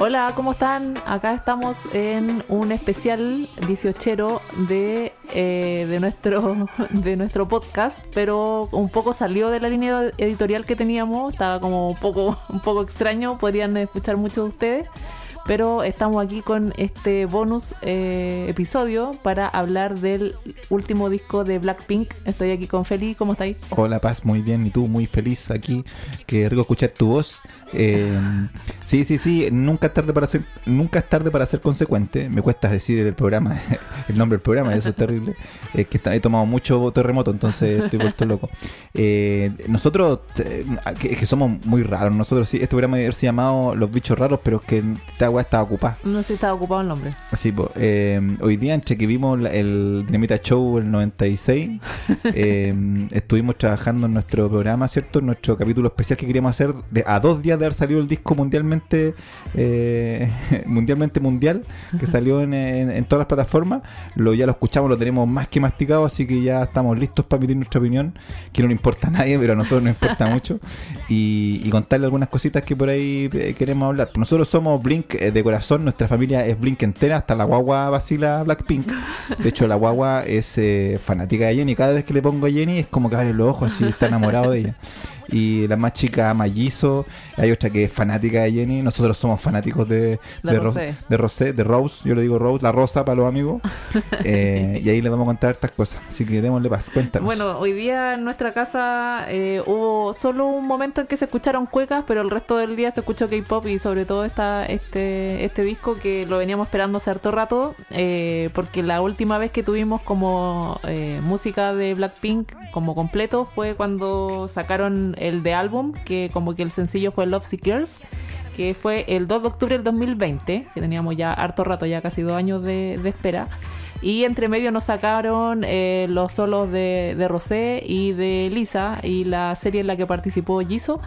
Hola, ¿cómo están? Acá estamos en un especial 18 de, eh, de, nuestro, de nuestro podcast, pero un poco salió de la línea editorial que teníamos, estaba como un poco, un poco extraño, podrían escuchar muchos de ustedes pero estamos aquí con este bonus eh, episodio para hablar del último disco de Blackpink. Estoy aquí con Feli, ¿cómo estáis? Hola Paz, muy bien, y tú muy feliz aquí, qué rico escuchar tu voz. Eh, sí, sí, sí, nunca es tarde para ser, nunca es tarde para ser consecuente. Me cuesta decir el programa, el nombre del programa, eso es terrible. Es que he tomado mucho terremoto, entonces estoy vuelto loco. Eh, nosotros, es que somos muy raros, nosotros sí, este programa debe haberse llamado Los Bichos Raros, pero es que esta estaba ocupada. No sé si estaba ocupado el nombre. Sí, pues, hoy día, entre que vimos el Dinamita Show el 96, eh, estuvimos trabajando en nuestro programa, ¿cierto? En nuestro capítulo especial que queríamos hacer de, a dos días de haber salido el disco mundialmente, eh, mundialmente mundial, que salió en, todas las plataformas. Lo, ya lo escuchamos, lo tenemos más que masticado, así que ya estamos listos para emitir nuestra opinión, que no le importa a nadie, pero a nosotros nos importa mucho. Y, contarle algunas cositas que por ahí queremos hablar. Nosotros somos Blink de corazón, nuestra familia es Blink entera, hasta la guagua vacila Blackpink. De hecho, la guagua es eh, fanática de Jenny. Cada vez que le pongo a Jenny es como que abre los ojos, así está enamorado de ella y la más chica Mallizo, hay otra que es fanática de Jenny, nosotros somos fanáticos de, de, Rosé. de, Rose, yo le digo Rose, la rosa para los amigos, eh, y ahí les vamos a contar estas cosas, así que démosle paz, cuéntanos. Bueno, hoy día en nuestra casa eh, hubo solo un momento en que se escucharon cuecas, pero el resto del día se escuchó K-pop y sobre todo esta, este, este disco que lo veníamos esperando hace harto rato, eh, porque la última vez que tuvimos como música de Blackpink como completo fue cuando sacaron el de álbum, que como que el sencillo fue Love Sick Girls, que fue el 2 de octubre del 2020, que teníamos ya harto rato, ya casi dos años de, espera. Y entre medio nos sacaron eh, los solos de, de, Rosé y de Lisa y la serie en la que participó Jisoo.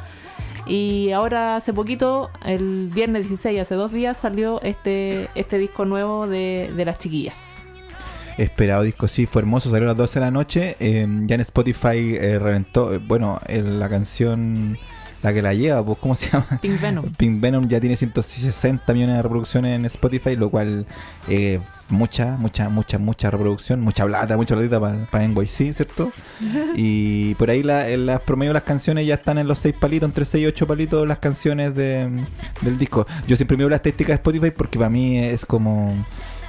Y ahora hace poquito, el viernes 16, hace dos días, salió este, este disco nuevo de, de las chiquillas esperado disco. Sí, fue hermoso, salió a las 12 de la noche. Eh, ya en Spotify eh, reventó, eh, bueno, la canción, la que la lleva, pues, ¿cómo se llama? Pink Venom. Pink Venom ya tiene 160 millones de reproducciones en Spotify, lo cual mucha, mucha, mucha, mucha reproducción, mucha plata, mucha platita para pa NYC, ¿cierto? y por ahí la, las promedio las canciones ya están en los 6 palitos, entre 6 y 8 palitos las canciones de, del disco. Yo siempre miro la estadística de Spotify porque para mí es como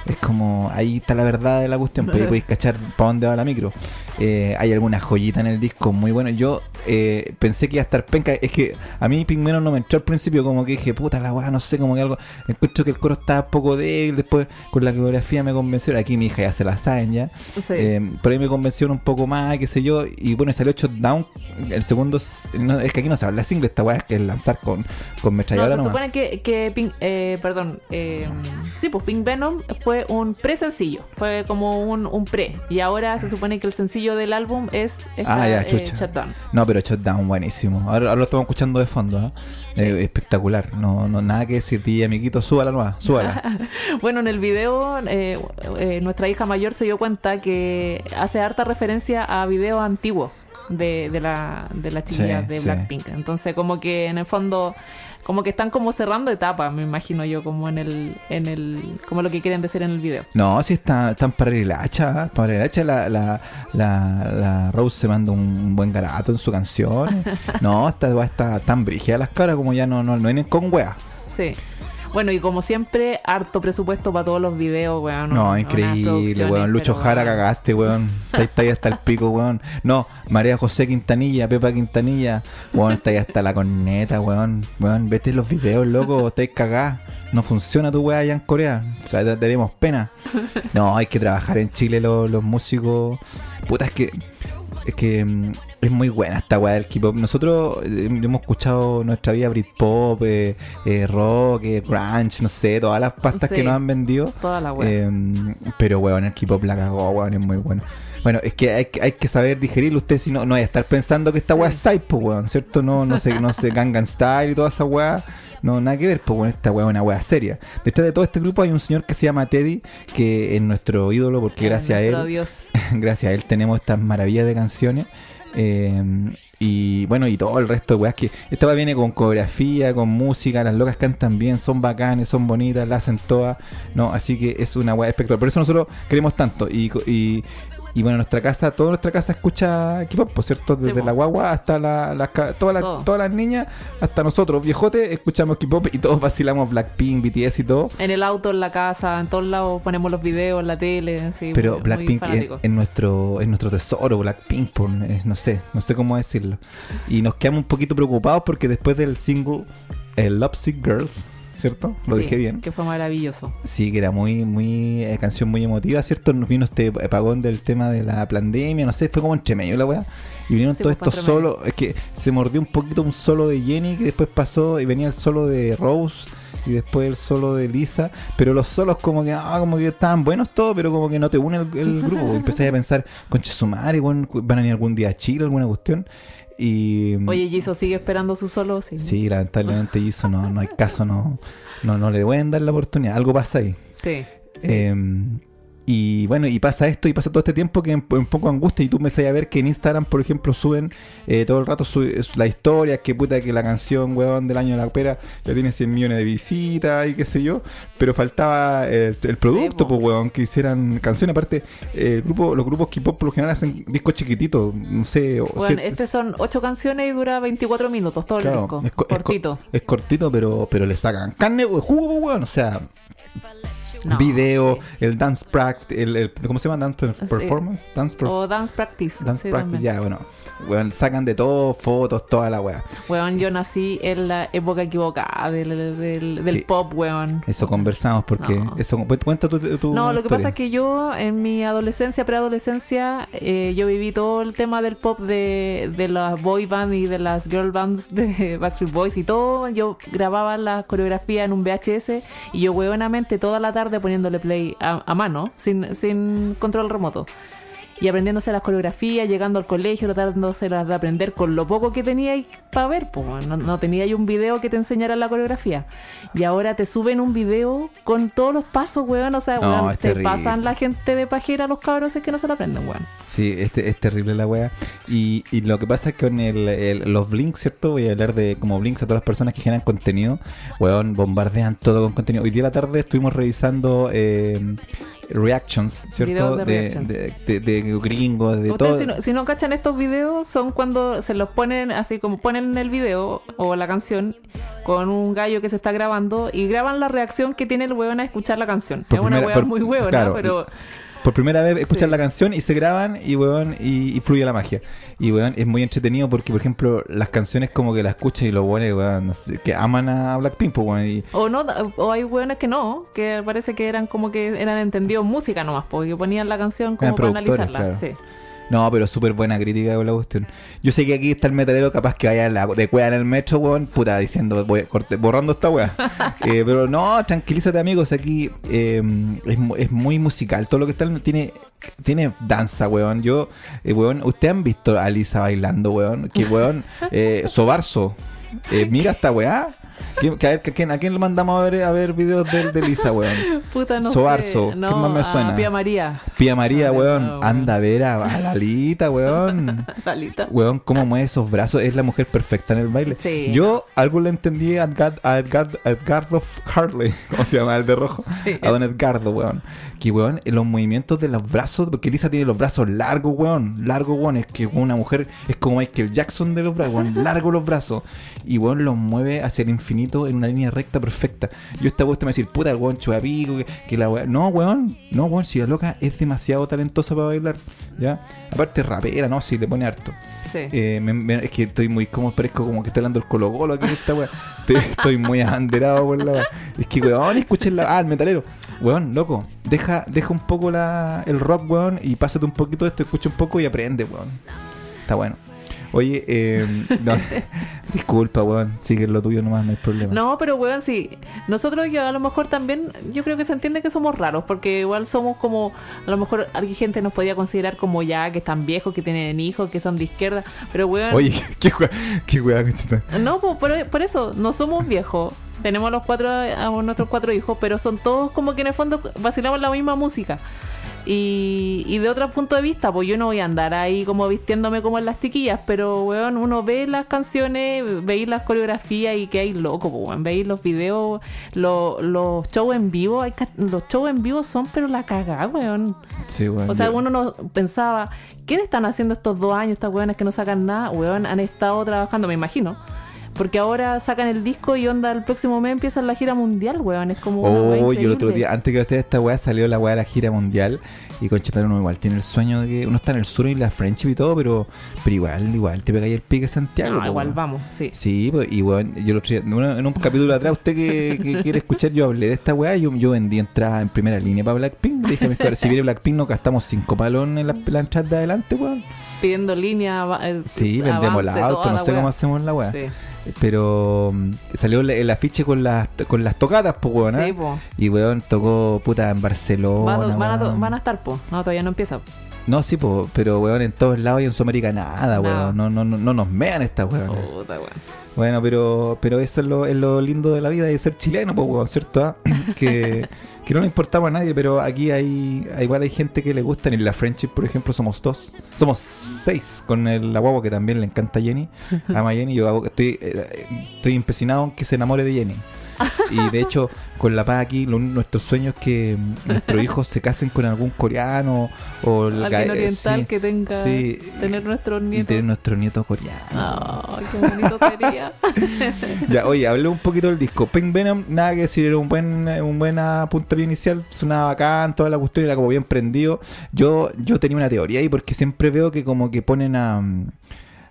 es como, ahí está la verdad de la cuestión, pues ahí podéis cachar para dónde va la micro. Eh, hay alguna joyita en el disco muy bueno. Yo eh, pensé que iba a estar penca. Es que a mí Pigmeno no me entró al principio, como que dije, puta la weá, no sé, como que algo. Encuentro que el coro estaba poco débil. Después con la coreografía me convenció. Aquí mi hija ya se la saben ya. Eh, por ahí me convencieron un poco más, qué sé yo. Y bueno, salió Down. El segundo. es que aquí no se habla single, esta weá es que es lanzar con, con metralladora. No, se supone que, que Pink, perdón. sí, pues Pink Venom fue un pre-sencillo. Fue como un, un pre. Y ahora se supone que el sencillo del álbum es ah, ya, eh, Shutdown. No, pero Shutdown, buenísimo. Ahora, lo estamos escuchando de fondo. ¿eh? Eh, espectacular. No, no, nada que decir. Y amiguito, súbala nomás, súbala. bueno, en el video, nuestra hija mayor se dio cuenta que hace harta referencia a videos antiguos de, de la, de la chiquilla de Blackpink. Entonces, como que en el fondo como que están como cerrando etapas, me imagino yo, como en el, en el, como lo que quieren decir en el video. No, sí está, están para el hacha, para el hacha la, la, la, Rose se manda un buen garato en su canción. no, está, está tan brígida las caras como ya no, no, no vienen con wea. Sí. Bueno, y como siempre, harto presupuesto para todos los videos, weón. No, increíble, weón. Lucho Jara cagaste, weón. Está ahí hasta el pico, weón. No, María José Quintanilla, Pepa Quintanilla, weón, está ahí hasta la corneta, weón. Weón, vete los videos, loco, estáis cagados. No funciona tu weá allá en Corea. O sea, tenemos pena. No, hay que trabajar en Chile los, los músicos. Puta, es que es que mm, es muy buena esta weá del K-pop. Nosotros eh, hemos escuchado nuestra vida Britpop, eh, eh, rock, grunge, no sé, todas las pastas que nos han vendido. Toda la em, pero weón, el K-pop la cagó, weón, es muy bueno. Bueno, es que hay, hay que saber digerirlo. Usted si no, no hay que estar pensando que esta weá es Saipo, weón, ¿cierto? No, no sé, no sé, Gangnam Style y toda esa weá. No, nada que ver, pues bueno, esta weá es una weá seria. Detrás de todo este grupo hay un señor que se llama Teddy, que es nuestro ídolo, porque gracias a él, gracias a él tenemos estas maravillas de canciones. Eh, Y bueno, y todo el resto de weas que. Esta wea viene con coreografía, con música, las locas cantan bien, son bacanes, son bonitas, la hacen todas. No, así que es una wea espectacular. Por eso nosotros queremos tanto. Y, y, y bueno, nuestra casa, toda nuestra casa escucha K-pop, por cierto, desde la guagua hasta la, todas, las, todas las niñas, hasta nosotros, viejotes, escuchamos K-pop y todos vacilamos Blackpink, BTS y todo. En el auto, en la casa, en todos lados ponemos los videos, en la tele. Sí, Pero muy- muy Blackpink es nuestro, es nuestro tesoro, Blackpink, por, es- no sé, no sé cómo decirlo. Y nos quedamos un poquito preocupados porque después del single el Love Sick Girls, ¿cierto? Lo Sí, dije bien. Que fue maravilloso. Sí, que era muy, muy, eh, canción muy emotiva, ¿cierto? Nos vino este apagón del tema de la pandemia, no sé, fue como entre medio la weá. Y vinieron Sí, todos pues, estos solos, es que se mordió un poquito un solo de Jenny que después pasó y venía el solo de Rose y después el solo de Lisa, pero los solos como que, ah, como que estaban buenos todos, pero como que no te une el, el grupo. Empecé a pensar, conche su madre, van a venir algún día a Chile, alguna cuestión. Y Oye, Jisoo sigue esperando su solo, sí. sí, lamentablemente hizo, no, no hay caso, no, no, no le pueden dar la oportunidad, algo pasa ahí. Sí. sí. Eh, y bueno, y pasa esto y pasa todo este tiempo que un un poco angustia y tú me a ver que en Instagram, por ejemplo, suben eh, todo el rato su, es- la historia, que puta que la canción, weón, del año de la pera ya tiene 100 millones de visitas y qué sé yo, pero faltaba eh, el producto, pues, weón, que hicieran canciones. Aparte, eh, el grupo, los grupos K-pop por lo general hacen discos chiquititos, no sé, o Bueno, siete- este son ocho canciones y dura 24 minutos todo el disco. es co- es co- Cortito. es cortito, pero, pero le sacan carne, we- jugo, pues, weón, o sea, No, video, sí. el dance practice, el, el- ¿cómo se llama? Dance Sí. performance, dance per- O Dance Practice. dance sí, practice, también. ya, bueno, sacan de todo, fotos, toda la weá. Weón, yo nací en la época equivocada del, del, pop, weón. Eso conversamos porque No. eso cuenta tu, tu No, lo que pasa es que yo en mi adolescencia, preadolescencia, eh, yo viví todo el tema del pop de, de las boy band y de las girl bands de Backstreet Boys y todo. Yo grababa la coreografía en un VHS y yo huevonamente toda la tarde poniéndole play a, a mano, sin, sin control remoto. Y aprendiéndose las coreografías, llegando al colegio, tratándose de aprender con lo poco que tenía para ver. Pues, no, no tenía ahí un video que te enseñara la coreografía. Y ahora te suben un video con todos los pasos, weón. O sea, No, weón, se terrible. pasan la gente de pajera a los cabros, es que no se lo aprenden, weón. Sí, este, es terrible la wea. Y, y lo que pasa es que con el, el- los blinks, ¿cierto? Voy a hablar de como blinks a todas las personas que generan contenido. Weón, bombardean todo con contenido. Hoy día a la tarde estuvimos revisando eh, reactions, ¿cierto? De De, reactions. de, de- gringos, de todo. si no, si no cachan estos videos, son cuando se los ponen así como ponen el video o la canción con un gallo que se está grabando y graban la reacción que tiene el weón a escuchar la canción. Por es una primera- por- muy huevona, claro, pero Por primera vez escuchan Sí. la canción y se graban y weón, y, y fluye la magia. Y weón, es muy entretenido porque, por ejemplo, las canciones como que la escuchas y los buenos, weón, no sé, que aman a Blackpink, pues, weón, y O no, o hay weones que no, que parece que eran como que eran entendidos música nomás, porque ponían la canción como Eran para analizarla. claro. Sí. No, pero súper buena crítica con la cuestión. Yo sé que aquí está el metalero capaz que vaya la- de cueva en el metro, weón, puta, diciendo, voy, corte- borrando esta weá. Eh, pero no, tranquilízate, amigos, aquí eh, es, es muy musical. Todo lo que está tiene tiene danza, weón. Yo, eh, weón, ¿ustedes han visto a Lisa bailando, weón? Que, weón, eh, Sobarzo, eh, mira esta weá. ¿Quién- que a, ver, que- quién- ¿A quién le mandamos a ver, a ver videos de, de Lisa, weón? Puta, no Sobarzo, sé. ¿qué No, más me suena? Pía María. Pía María, weón, no, weón. anda a ver a, a Lalita, weón. Talita. Weón, cómo mueve esos brazos, es la mujer perfecta en el baile. Sí. Yo algo le entendí a, Edgar, a, Edgar, a Edgardo Harley, ¿cómo se llama? El de rojo. Sí. A don Edgardo, weón. Que, weón, los movimientos de los brazos, porque Lisa tiene los brazos largos, weón. Largos, weón. Es que una mujer es como Michael Jackson de los brazos, weón. Largos los brazos. Y, weón, los mueve hacia el infinito en una línea recta perfecta. Yo esta weón te me va a decir, puta, el weón chupapico, que, que la weón. No, weón. No, weón, si la loca es demasiado talentosa para bailar. ¿Ya? Aparte, rapera, ¿no? Si le pone harto. Sí. Eh, me- me- es que estoy muy como parezco como que estoy hablando el Colo Colo aquí en esta weá. Estoy, estoy muy abanderado por la weá. Es que weón, escuchen la. Ah, el metalero. Weón, loco, deja, deja un poco la, el rock, weón, y pásate un poquito de esto, escucha un poco y aprende, weón. Está bueno. Oye, eh, no, disculpa, weón, sigue lo tuyo nomás, no hay problema. No, pero weón, sí. Nosotros yo a lo mejor también, yo creo que se entiende que somos raros, porque igual somos como, a lo mejor alguien gente nos podía considerar como ya, que están viejos, que tienen hijos, que son de izquierda, pero weón, Oye, qué qué conchita. no, po, por, por eso, no somos viejos. Tenemos los cuatro, a nuestros cuatro hijos, pero son todos como que en el fondo vacilamos la misma música. Y, y de otro punto de vista, pues yo no voy a andar ahí como vistiéndome como en las chiquillas, pero weón, uno ve las canciones, veis las coreografías y que hay loco, pues, weón, veis los videos, lo- los shows en vivo, hay los shows en vivo son pero la cagada, weón. Sí, weón. O sea, uno no pensaba, ¿qué están haciendo estos dos años estas weonas que no sacan nada? Weón, han estado trabajando, me imagino. Porque ahora sacan el disco y onda el próximo mes empiezan la gira mundial, weón. Es como una Oh, yo el otro día, antes que hacer esta weá, salió la weá de la gira mundial. Y Conchetano uno igual tiene el sueño de que uno está en el sur y la friendship y todo, pero, pero igual, igual, te pegáis el pique Santiago. No, po, igual weón. vamos, sí. Sí, pues, y weón, yo el otro día- bueno, en un capítulo atrás, usted que, que quiere escuchar, yo hablé de esta weá, yo, yo vendí entrada en primera línea para Blackpink. Le dije cabros, si viene Blackpink, nos gastamos cinco palones en la, la entrada de adelante, weón. Pidiendo línea. eh, Sí, vendemos la auto, no sé weá. cómo hacemos la weá. Sí, Pero mm, salió el, afiche con las, con las tocadas, pues, weón. ¿eh? sí, po. Y weón tocó puta en Barcelona. Van, a- van a, van estar, po. No, todavía no empieza. No, sí, po, pero weón, en todos lados y en Sudamérica nada, Nada. weón. No, no, no, no nos mean estas weón. Puta, weón. Bueno, pero, pero eso es lo, es lo lindo de la vida de ser chileno, pues, ¿cierto? ah? que, que no le importaba a nadie, pero aquí hay, hay- igual hay gente que le gusta. En la Friendship, por ejemplo, somos dos. Somos seis con el, la guagua que también le encanta a Jenny. Ama a Jenny. Yo hago- estoy, eh, estoy empecinado en que se enamore de Jenny. Y de hecho, con la paz aquí, lo- nuestro sueño es que nuestros hijos se casen con algún coreano o el Alguien eh, oriental sí, que tenga. sí, Tener nuestros y nietos. tener nuestro nieto coreano. Ay, qué bonito sería. Ya, oye, hablé un poquito del disco. Pink Venom, nada que decir, era un buen, un buena puntapié inicial, sonaba bacán, toda la cuestión era como bien prendido. Yo, yo tenía una teoría ahí porque siempre veo que como que ponen a.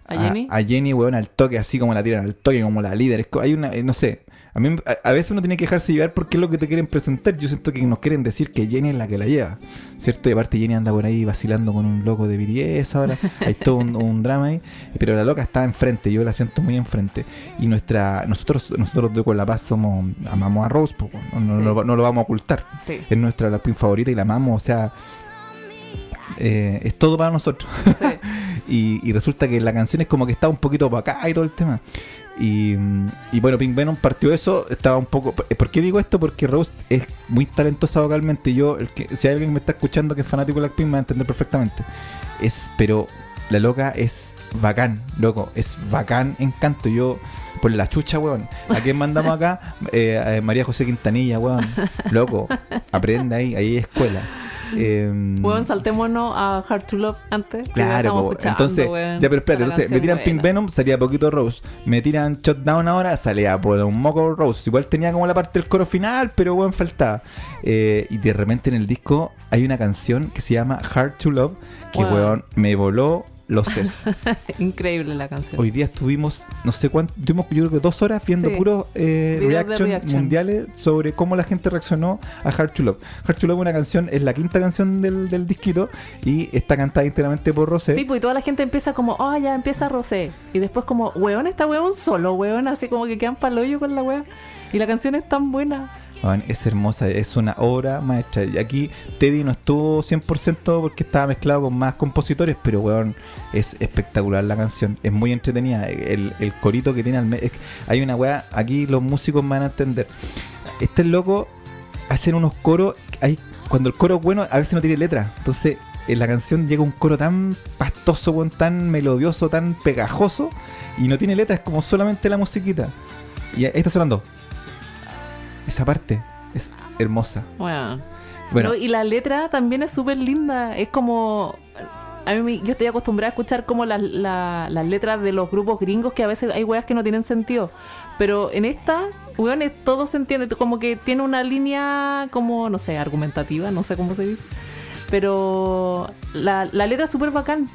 ¿A Jenny? A, Jenny, weón, al toque, así como la tiran al toque, como la líder. Es hay una, eh, no sé. A mí a, a veces uno tiene que dejarse llevar porque es lo que te quieren presentar. Yo siento que nos quieren decir que Jenny es la que la lleva, ¿cierto? Y aparte Jenny anda por ahí vacilando con un loco de BTS ahora. Hay todo un, un drama ahí. Pero la loca está enfrente, yo la siento muy enfrente. Y nuestra nosotros nosotros de Con La Paz somos amamos a Rose, po, no, lo, no lo vamos a ocultar. Sí. Es nuestra Blackpink favorita y la amamos, o sea, eh, es todo para nosotros. sí. Y, y resulta que la canción es como que está un poquito para acá y todo el tema. Y, bueno, Pink Venom partió eso, estaba un poco... ¿Por qué digo esto? Porque Rose es muy talentosa vocalmente. Yo, el que, si alguien me está escuchando que es fanático de Blackpink, me va a entender perfectamente. Es, pero la loca es bacán, loco, es bacán en canto. Yo, por la chucha, weón. ¿A quién mandamos acá? Eh, María José Quintanilla, weón. Loco, aprende ahí, ahí hay escuela. Eh, Weón, saltémonos a Hard to Love antes. Claro, entonces, weón. ya pero espérate, entonces me tiran Pink. Venom, salía poquito Rose. Me tiran Shutdown ahora, salía por un moco Rose. Igual tenía como la parte del coro final, pero bueno, faltaba. Eh, y de repente en el disco hay una canción que se llama Hard to Love, que weón, me voló los sesos. Increíble la canción. Hoy día estuvimos, no sé cuánto, yo creo que dos horas viendo Sí. puros eh, reaction, reaction. mundiales sobre cómo la gente reaccionó a Hard to Love. Hard to Love es una canción, es la quinta canción del, del disquito y está cantada íntegramente por Rosé. Sí, pues y toda la gente empieza como, oh, ya empieza Rosé. Y después como, weón, esta weón solo, weón, así como que quedan pa'l hoyo con la weón. Y la canción es tan buena. Es hermosa, es una obra maestra. Y aquí Teddy no estuvo 100% porque estaba mezclado con más compositores, pero weón, es espectacular la canción. Es muy entretenida. El, corito que tiene al es Hay una weá, aquí los músicos van a entender. Este loco hacen unos coros. Cuando el coro es bueno, a veces no tiene letra. Entonces, en la canción llega un coro tan pastoso, weón, tan melodioso, tan pegajoso. Y no tiene letra, es como solamente la musiquita. Y ahí está sonando. Esa parte es hermosa. Bueno. Bueno, No, y la letra también es súper linda. Es como. A mí, me- yo estoy acostumbrada a escuchar como las la- las letras de los grupos gringos que a veces hay weas que no tienen sentido. Pero en esta, weón, es- todo se entiende. Como que tiene una línea como, no sé, argumentativa, no sé cómo se dice. Pero la, la letra es súper bacán.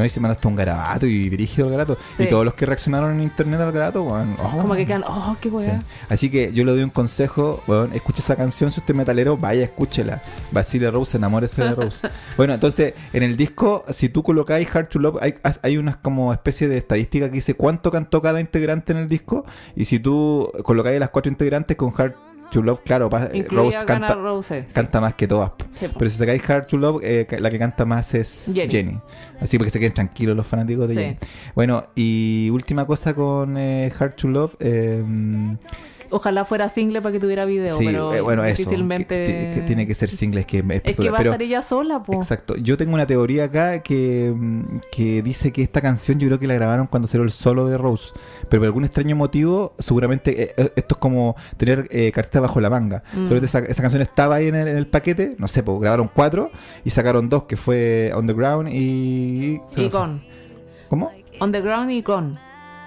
No, y se mandaste un garabato y dirigido al garabato. Sí. Y todos los que reaccionaron en internet al garabato, weón, oh. Como que quedan, oh, qué Sí. wea. Así que yo le doy un consejo, weón, escuche esa canción, si usted es metalero, vaya, escúchela. Basile Rose, enamórese de Rose. bueno, entonces, en el disco, si tú colocáis Hard to Love, hay, hay unas como especie de estadística que dice cuánto cantó cada integrante en el disco. Y si tú colocáis las cuatro integrantes con Hard to Love, claro, eh, Rose canta, Rose. sí. canta más que todas. Sí. Pero si sacáis Hard to Love, eh, la que canta más es Jenny. Jenny. Así porque se queden tranquilos los fanáticos de Sí. Jenny. Bueno, y última cosa con eh, Hard to Love. eh, Ojalá fuera single para que tuviera video, Sí, pero eh, bueno, eso. difícilmente. Que- que tiene que ser single, es que es Es que va pero, a estar ella sola, po. Exacto. Yo tengo una teoría acá que, mm, que dice que esta canción yo creo que la grabaron cuando salió el solo de Rose. Pero por algún extraño motivo, seguramente eh, eh, esto es como tener eh, carta bajo la manga. Mm. Seguramente esa, esa canción estaba ahí en el, en el paquete, no sé, pues grabaron cuatro y sacaron dos, que fue On the Ground y... Gone. ¿Cómo? On the ground y Gone.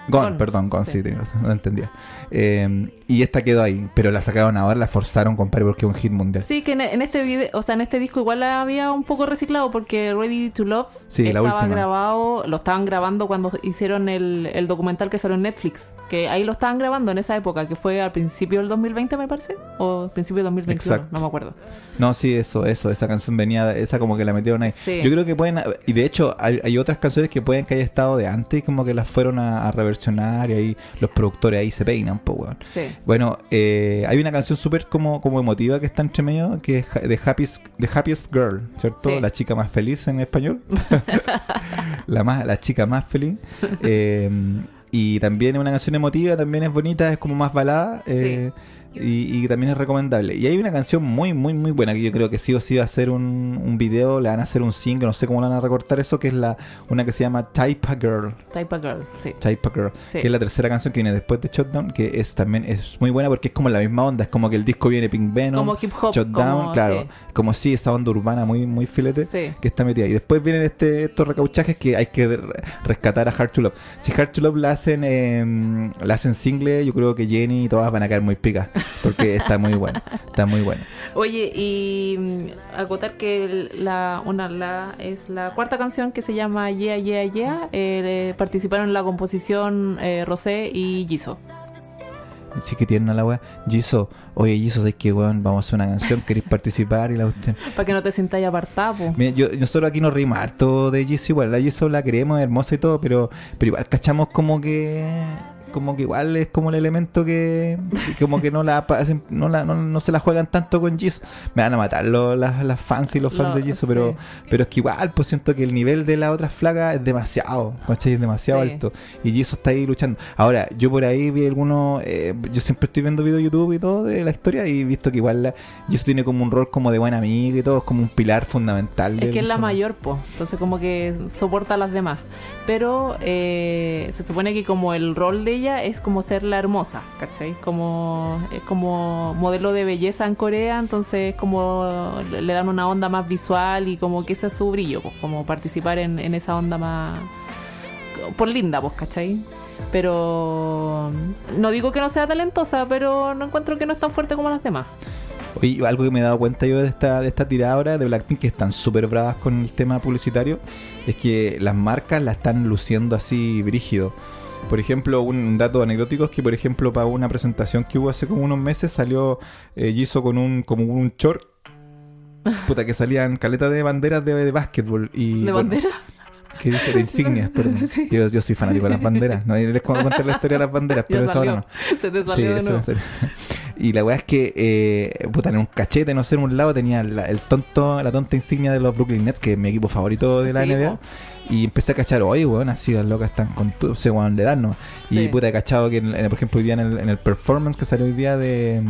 Gone, Gone, perdón, Gone, sí. sí, tenía razón, no entendía. Eh, y esta quedó ahí, pero la sacaron ahora, la forzaron, compadre, porque es un hit mundial. Sí, que en, en este video, o sea, en este disco igual había un poco reciclado porque Ready to Love Sí, la estaba grabado, lo estaban grabando cuando hicieron el, el documental que salió en Netflix, que ahí lo estaban grabando en esa época, que fue al principio del 2020 me parece, o principio del 2021, Exacto. no me acuerdo. No, sí, eso, eso, esa canción venía, esa como que la metieron ahí. Sí. Yo creo que pueden, y de hecho hay, hay otras canciones que pueden que haya estado de antes, como que las fueron a, a reversionar y ahí los productores ahí se peinan, weón. Sí. Bueno, eh, hay una canción súper como, como emotiva que está entre medio, que es The Happiest, The Happiest Girl, ¿cierto? Sí. La chica más feliz en español. la, más, la chica más feliz. Eh, y también es una canción emotiva, también es bonita, es como más balada. eh, y, y también es recomendable. Y hay una canción muy, muy, muy buena que yo creo que sí o sí va a hacer un, un video, le van a hacer un single, no sé cómo le van a recortar eso, que es la una que se llama Type a Girl. Type of Girl, sí. Type a Girl, Sí. que es la tercera canción que viene después de Shutdown, que es también es muy buena porque es como la misma onda, es como que el disco viene Pink Venom, Como hip hop, Shutdown, como- claro, sí. como si esa onda urbana muy muy filete Sí. que está metida. Y después vienen este, estos recauchajes que hay que re- rescatar a Hard to Love. Si Hard to Love la hacen eh, la hacen single, yo creo que Jenny y todas van a caer muy picas, porque está muy buena, está muy buena. Oye, y mm, acotar que la, una, la, es la cuarta canción que se llama Yeah, Yeah, Yeah. eh, participaron en la composición eh, Rosé y Jisoo. Sí que tienen a la weá. Jisoo, oye Jisoo, ¿sabes qué weón? Vamos a hacer una canción, ¿queréis participar? Y la. Para que no te sientas apartado. Mira, yo, nosotros aquí nos reímos harto de Jisoo igual, la Jisoo la queremos, es hermosa y todo, pero, pero igual cachamos como que como que igual es como el elemento que, que como que no la no, la, no, no se la juegan tanto con Jisoo. Me van a matar los, las, las fans y los fans de Jisoo, pero, sí. pero es que igual pues siento que el nivel de la otra flaca es demasiado, ¿cachai? Es demasiado Sí. alto. Y Jisoo está ahí luchando. Ahora, yo por ahí vi algunos, eh, yo siempre estoy viendo videos de YouTube y todo de la historia y he visto que igual la, Jisoo tiene como un rol como de buena amiga y todo, es como un pilar fundamental. Es que es la mayor, po. Entonces como que soporta a las demás. Pero eh, se supone que como el rol de es como ser la hermosa, ¿cachai? Como, es como modelo de belleza en Corea, entonces como le dan una onda más visual y como que ese es su brillo, pues, como participar en, en esa onda más... Por linda, pues, ¿cachai? Pero no digo que no sea talentosa, pero no encuentro que no es tan fuerte como las demás. Oye, algo que me he dado cuenta yo de esta, de esta tirada ahora de Blackpink, que están súper bravas con el tema publicitario, es que las marcas la están luciendo así brígido. Por ejemplo, un dato anecdótico es que, por ejemplo, para una presentación que hubo hace como unos meses, salió eh, Jisoo con un, como un short. Puta, que salían caletas de banderas de, de básquetbol. Y, ¿De bueno, bandera? que dice de insignias, perdón. Sí. Yo, yo soy fanático de las banderas. No, les cuento contar la historia de las banderas, pero esa ahora no. Se te Sí, salió de eso nuevo. Y la weá es que, eh, puta, en un cachete, no sé, en un lado tenía la, el tonto, la tonta insignia de los Brooklyn Nets, que es mi equipo favorito de la Sí, NBA. Y empecé a cachar, oye, weón, así las locas están con tu, ese weón le dan, ¿no? Sí. Y puta, he cachado que, en- en- por ejemplo, hoy día en el, en el performance que salió hoy día de,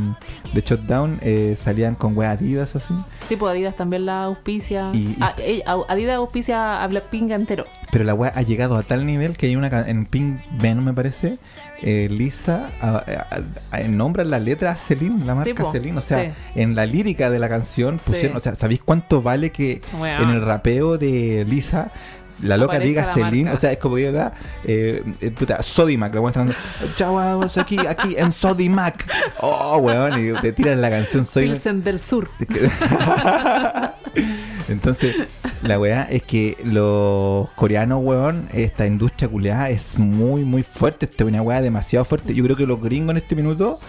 de Shutdown, eh, salían con weas Adidas así. Sí, pues Adidas también la auspicia. Y- y- Ah, eh, Adidas auspicia a Blackpink entero. Pero la weá ha llegado a tal nivel que hay una en Pink Venom, me parece, eh, Lisa a- a- a- nombra la letra a Celine, la marca Celine. O sea, sí. en la lírica de la canción pusieron, Sí. o sea, ¿sabéis cuánto vale que en el rapeo de Lisa la loca diga la Celine? marca. O sea, es como que diga, eh, eh, puta, Sodimac, la weá está dando, chao, vamos aquí, aquí en Sodimac. Oh, weón, y te tiran la canción Soy Pilsen del Sur. Entonces, la weá es que los coreanos, weón, esta industria culeada es muy, muy fuerte. Esta es una weá demasiado fuerte. Yo creo que los gringos en este minuto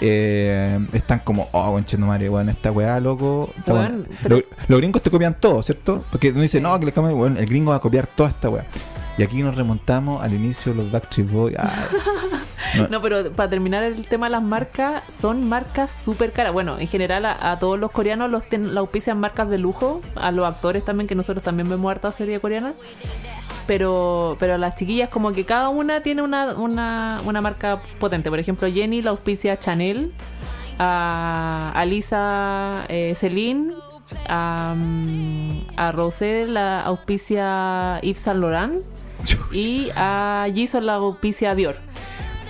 eh, están como, oh, conchetumare, weón, esta weá, loco. está Weón, buena". pero- Los, los gringos te copian todo, ¿cierto? Porque uno dice, Sí. no, que le cambien, weón, el gringo va a copiar toda esta weá. Y aquí nos remontamos al inicio de los Backstreet Boys. Ah, No, pero para terminar el tema de las marcas, son marcas súper caras. Bueno, en general a, a todos los coreanos los ten- la auspician marcas de lujo, a los actores también, que nosotros también vemos harta serie coreana. pero, pero las chiquillas como que cada una tiene una, una, una marca potente. Por ejemplo, Jenny la auspicia Chanel, a, a Lisa eh, Celine, a, mm, a Rosé la auspicia Yves Saint Laurent y a Jisoo la auspicia Dior.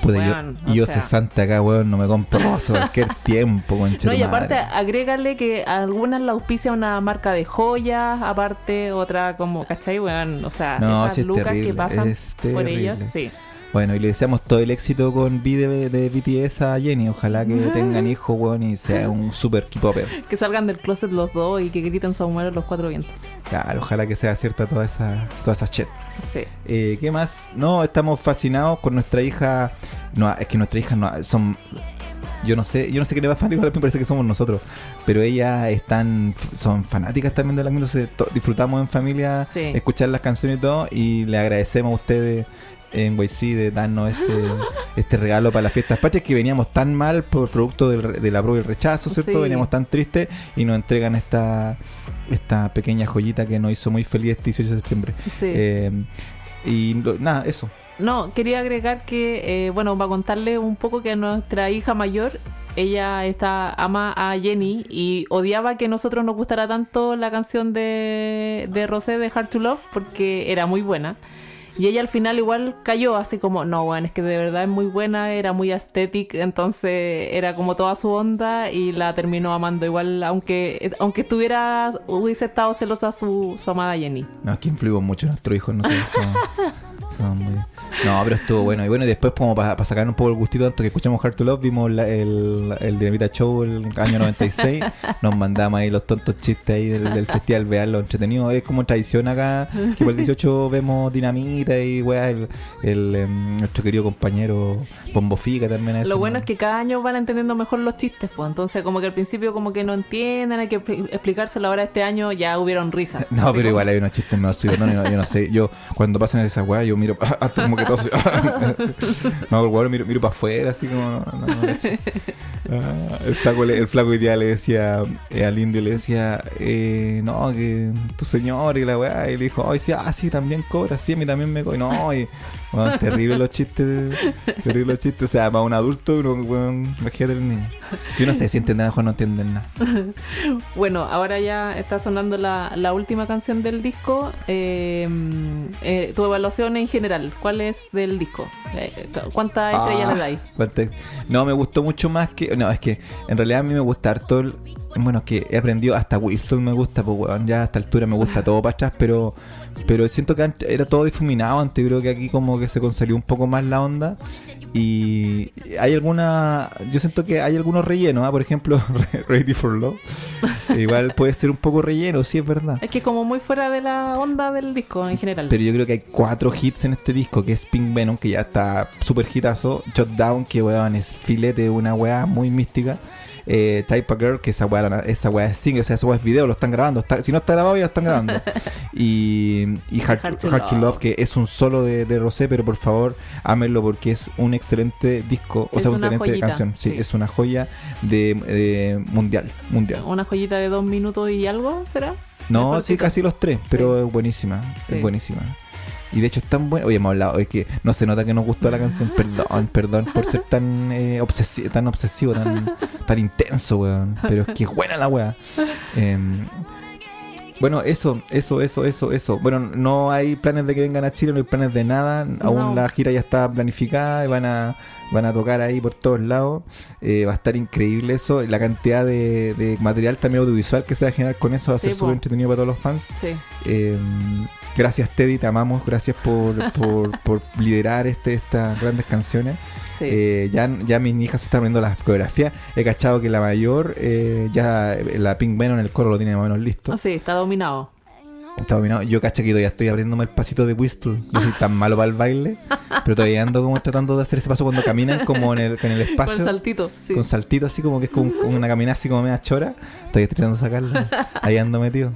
Puta, yo- y yo o sea. cesante acá, weón, no me compro rosa cualquier tiempo, concha No, y aparte madre. agrégale que algunas la auspicia una marca de joyas, aparte otra como, ¿cachai? Weón, o sea, No, esas sí es lucas terrible, que pasan por ellas, sí. Bueno, y le deseamos todo el éxito con V de, de BTS a Jenny. Ojalá que tengan hijos, weón, y sea un super K-popper. Que salgan del closet los dos y que griten su amor los cuatro vientos. Claro, ojalá que sea cierta toda esa, toda esa shit. Sí. Eh, ¿Qué más? No, estamos fascinados con nuestra hija. No, es que nuestra hija no, son. Yo no sé, yo no sé qué le va a fanático, me parece que somos nosotros. Pero ellas están, son fanáticas también de la to- disfrutamos en familia Sí. escuchar las canciones y todo. Y le agradecemos a ustedes en YC de darnos este, este regalo para las fiestas patrias que veníamos tan mal por producto del, re- de la prueba y el rechazo, ¿cierto? Sí. Veníamos tan tristes y nos entregan esta, esta pequeña joyita que nos hizo muy feliz este 18 de septiembre. Sí. Eh, y lo- nada, eso. No, quería agregar que, eh, bueno, para contarle un poco que nuestra hija mayor, ella está ama a Jenny y odiaba que nosotros nos gustara tanto la canción de, de Rosé de Hard to Love porque era muy buena. Y ella al final igual cayó así como, no, bueno, es que de verdad es muy buena, era muy aesthetic, entonces era como toda su onda y la terminó amando igual, aunque aunque estuviera, hubiese estado celosa su, amada Jenny. No, es que influimos mucho en nuestros hijos, no sé. Son, son muy... No, pero estuvo bueno. Y bueno, y después, como para sacar un poco el gustito, tanto que escuchamos Hard to Love, vimos la- el, el Dinamita Show el año 96. Nos mandamos ahí los tontos chistes ahí del, del festival, vean lo entretenido. Es como tradición acá, que por el 18 vemos Dinamita y weá, el, el, em, nuestro querido compañero Bombo Fica también. eso, Lo bueno ¿no? es que cada año van entendiendo mejor los chistes, pues entonces como que al principio como que no entienden, hay que expli- explicárselo ahora este año ya hubieron risas. No, pero como- igual hay unos chistes. No, yo, no, yo no sé. Yo, cuando pasan esas weas, yo miro, hasta como que me hago el weón, miro, para afuera, así como. No, no, no. Ah, el, flaco, el flaco día le decía eh, al indio, le decía, eh, no, que tu señor y la weá. Y le dijo, ay, sí, ah, sí, también cobra, sí, a mí también me cobra. No, y. Bueno, terrible los chistes. Terrible los chistes. O sea, para un adulto, uno, weón, imagínate el niño. Yo no sé si entienden algo o no entienden nada. Bueno, ahora ya está sonando la, la última canción del disco. eh, tu evaluación en general, ¿cuál es del disco? Eh, ¿Cuántas estrellas Ah, le dais? No, me gustó mucho más que. No, es que en realidad a mí me gusta harto. el- Bueno, es que he aprendido hasta Whistle me gusta, pues ya a esta altura me gusta todo para atrás, pero pero siento que antes era todo difuminado, antes creo que aquí como que se consolió un poco más la onda y hay alguna, yo siento que hay algunos rellenos, ¿ah? por ejemplo, Ready for Love, igual puede ser un poco relleno, sí es verdad. Es que como muy fuera de la onda del disco en general. Pero yo creo que hay cuatro hits en este disco, que es Pink Venom, que ya está súper hitazo. Shutdown, que weón es filete, una weá muy mística. Eh, Type of Girl, que esa weá, esa weá es single, o sea, esa weá es video, lo están grabando. está- si no está grabado, ya lo están grabando. y y Hard, Hard to, Hard to Love. Love, que es un solo de, de Rosé, pero por favor, ámenlo porque es un excelente disco, o Es sea, una excelente joyita, canción. Sí, sí. es una joya de, de mundial. mundial. Una joyita de dos minutos y algo, ¿será? No, sí, casi los tres, pero es buenísima. Sí. Es buenísima. Y de hecho es tan buena. Oye, hemos hablado, es que no se nota que nos gustó la canción. Perdón, perdón por ser tan, eh, obsesi- tan obsesivo, tan, tan intenso, weón. Pero es que es buena la weá. Em, bueno, eso, eso, eso, eso, eso. Bueno, no hay planes de que vengan a Chile, no hay planes de nada. Aún No. la gira ya está planificada y van a, van a tocar ahí por todos lados. Eh, va a estar increíble eso. La cantidad de, de material también audiovisual que se va a generar con eso va a Sí, ser súper entretenido para todos los fans. Sí. Eh, gracias Teddy, te amamos. Gracias por, por, por liderar este, estas grandes canciones. Sí. Eh, ya, ya mis hijas se están viendo las coreografías. He cachado que la mayor, eh, ya la Pink Venom en el coro lo tiene más o menos listo. Ah, sí, está dominado. Está dominado. Yo caché que todavía estoy abriéndome el pasito de Whistle. Yo soy tan malo para el baile, pero todavía ando como tratando de hacer ese paso cuando caminan como en el, en el Con espacio. el saltito, sí. Con saltito así como que es como una caminada así como media chora. Estoy tratando de sacarlo. Ahí ando metido.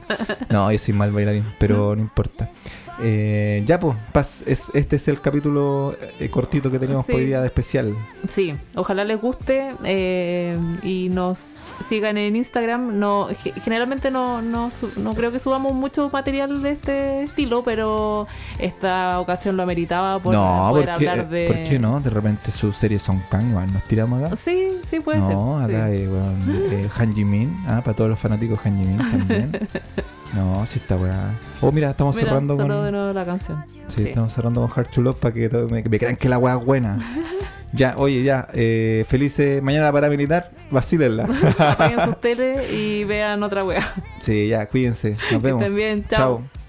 No, yo soy mal bailarín, pero no importa. Eh, ya, pues, es, este es el capítulo eh, cortito que tenemos Sí. hoy día de especial. Sí, ojalá les guste eh, y nos sigan en Instagram. No, ge- generalmente no, no, no creo que subamos mucho material de este estilo, pero esta ocasión lo ameritaba por no, poder ¿por qué, hablar de. ¿por qué no? De repente sus series son Kang, igual, nos tiramos acá. Sí, sí puede no, ser. acá sí. eh, weón, eh, Han Jimin, ah, para todos los fanáticos Han Jimin también. no, sí está weá. Oh, mira, estamos Mira, cerrando con. de nuevo la canción. Sí, Sí. estamos cerrando con Hard to Love para que me, me crean que la weá es buena. ya, oye, ya, eh, felices mañana para militar, vacílenla. Apaguen sus teles y vean otra wea. sí, ya, cuídense. Nos Que vemos. estén bien, chao. chao.